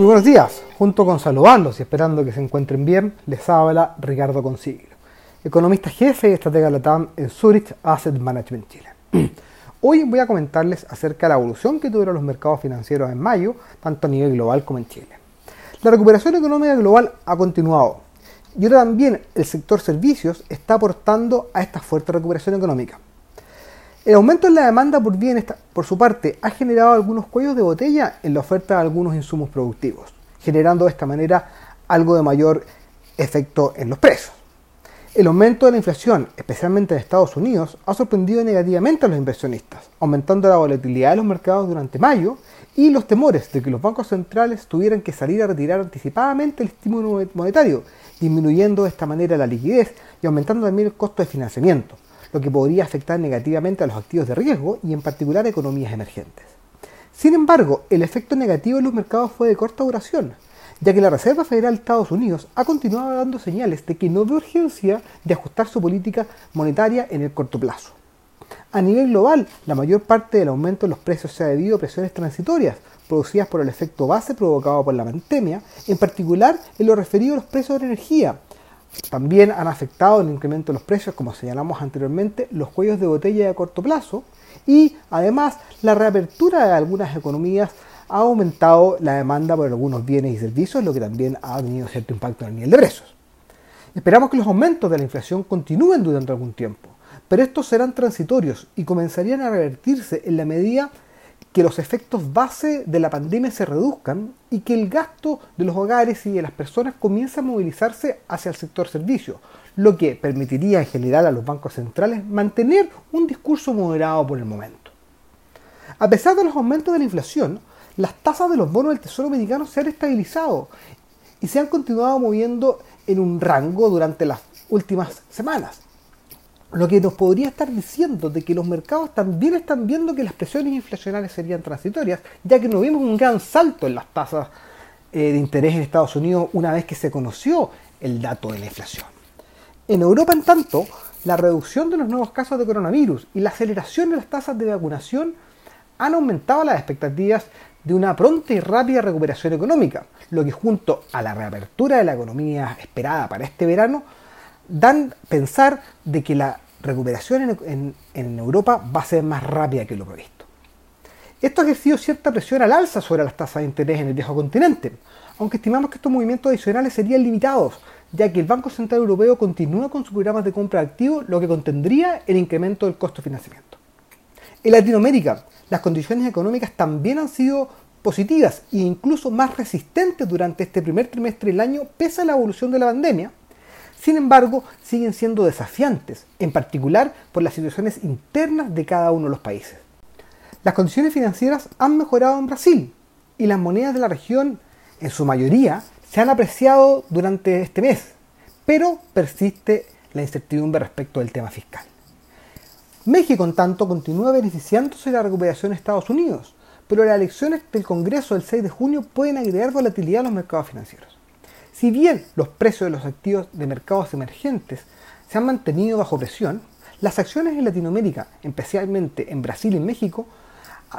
Muy buenos días, junto con saludarlos y esperando que se encuentren bien, les habla Ricardo Consiglio, economista jefe y estratega Latam en Zurich Asset Management Chile. Hoy voy a comentarles acerca de la evolución que tuvieron los mercados financieros en mayo, tanto a nivel global como en Chile. La recuperación económica global ha continuado y ahora también el sector servicios está aportando a esta fuerte recuperación económica. El aumento en la demanda por bienes, por su parte, ha generado algunos cuellos de botella en la oferta de algunos insumos productivos, generando de esta manera algo de mayor efecto en los precios. El aumento de la inflación, especialmente en Estados Unidos, ha sorprendido negativamente a los inversionistas, aumentando la volatilidad de los mercados durante mayo y los temores de que los bancos centrales tuvieran que salir a retirar anticipadamente el estímulo monetario, disminuyendo de esta manera la liquidez y aumentando también el costo de financiamiento lo que podría afectar negativamente a los activos de riesgo y en particular a economías emergentes. Sin embargo, el efecto negativo en los mercados fue de corta duración, ya que la Reserva Federal de Estados Unidos ha continuado dando señales de que no ve urgencia de ajustar su política monetaria en el corto plazo. A nivel global, la mayor parte del aumento en los precios se ha debido a presiones transitorias, producidas por el efecto base provocado por la pandemia, en particular en lo referido a los precios de la energía, también han afectado el incremento de los precios, como señalamos anteriormente, los cuellos de botella de corto plazo y además la reapertura de algunas economías ha aumentado la demanda por algunos bienes y servicios, lo que también ha tenido cierto impacto en el nivel de precios. Esperamos que los aumentos de la inflación continúen durante algún tiempo, pero estos serán transitorios y comenzarían a revertirse en la medida que los efectos base de la pandemia se reduzcan y que el gasto de los hogares y de las personas comience a movilizarse hacia el sector servicio, lo que permitiría en general a los bancos centrales mantener un discurso moderado por el momento. A pesar de los aumentos de la inflación, las tasas de los bonos del Tesoro americano se han estabilizado y se han continuado moviendo en un rango durante las últimas semanas lo que nos podría estar diciendo de que los mercados también están viendo que las presiones inflacionarias serían transitorias, ya que no vimos un gran salto en las tasas eh, de interés en Estados Unidos una vez que se conoció el dato de la inflación. En Europa, en tanto, la reducción de los nuevos casos de coronavirus y la aceleración de las tasas de vacunación han aumentado las expectativas de una pronta y rápida recuperación económica, lo que junto a la reapertura de la economía esperada para este verano, dan pensar de que la recuperación en, Europa va a ser más rápida que lo previsto. Esto ha ejercido cierta presión al alza sobre las tasas de interés en el viejo continente, aunque estimamos que estos movimientos adicionales serían limitados, ya que el Banco Central Europeo continúa con sus programas de compra de activos, lo que contendría el incremento del costo de financiamiento. En Latinoamérica, las condiciones económicas también han sido positivas e incluso más resistentes durante este primer trimestre del año, pese a la evolución de la pandemia, sin embargo, siguen siendo desafiantes, en particular por las situaciones internas de cada uno de los países. Las condiciones financieras han mejorado en Brasil y las monedas de la región, en su mayoría, se han apreciado durante este mes, pero persiste la incertidumbre respecto del tema fiscal. México, en tanto, continúa beneficiándose de la recuperación de Estados Unidos, pero las elecciones del Congreso del 6 de junio pueden agregar volatilidad a los mercados financieros. Si bien los precios de los activos de mercados emergentes se han mantenido bajo presión, las acciones en Latinoamérica, especialmente en Brasil y México,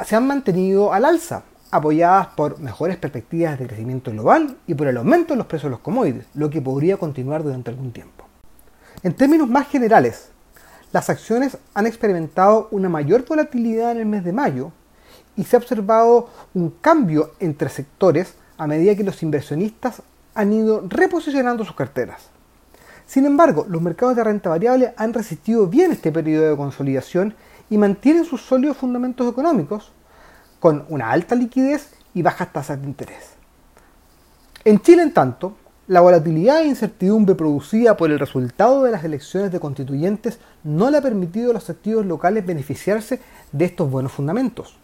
se han mantenido al alza, apoyadas por mejores perspectivas de crecimiento global y por el aumento de los precios de los commodities, lo que podría continuar durante algún tiempo. En términos más generales, las acciones han experimentado una mayor volatilidad en el mes de mayo y se ha observado un cambio entre sectores a medida que los inversionistas han ido reposicionando sus carteras. Sin embargo, los mercados de renta variable han resistido bien este periodo de consolidación y mantienen sus sólidos fundamentos económicos con una alta liquidez y bajas tasas de interés. En Chile, en tanto, la volatilidad e incertidumbre producida por el resultado de las elecciones de constituyentes no le ha permitido a los activos locales beneficiarse de estos buenos fundamentos.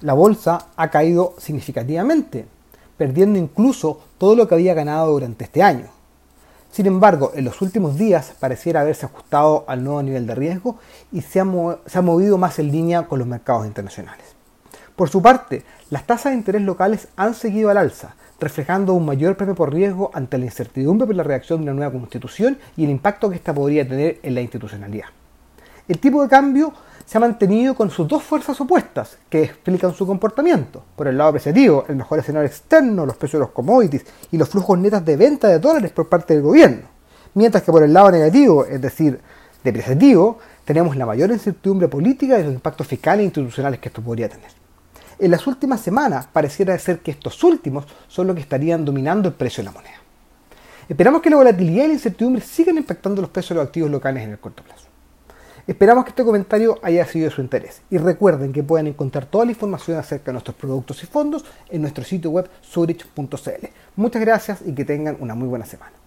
La bolsa ha caído significativamente, perdiendo incluso todo lo que había ganado durante este año. Sin embargo, en los últimos días pareciera haberse ajustado al nuevo nivel de riesgo y se ha, movido más en línea con los mercados internacionales. Por su parte, las tasas de interés locales han seguido al alza, reflejando un mayor premio por riesgo ante la incertidumbre por la reacción de una nueva constitución y el impacto que ésta podría tener en la institucionalidad. El tipo de cambio se ha mantenido con sus dos fuerzas opuestas que explican su comportamiento. Por el lado apreciativo, el mejor escenario externo, los precios de los commodities y los flujos netos de venta de dólares por parte del gobierno. Mientras que por el lado negativo, es decir, depreciativo, tenemos la mayor incertidumbre política y los impactos fiscales e institucionales que esto podría tener. En las últimas semanas pareciera ser que estos últimos son los que estarían dominando el precio de la moneda. Esperamos que la volatilidad y la incertidumbre sigan impactando los precios de los activos locales en el corto plazo. Esperamos que este comentario haya sido de su interés y recuerden que pueden encontrar toda la información acerca de nuestros productos y fondos en nuestro sitio web surich.cl. Muchas gracias y que tengan una muy buena semana.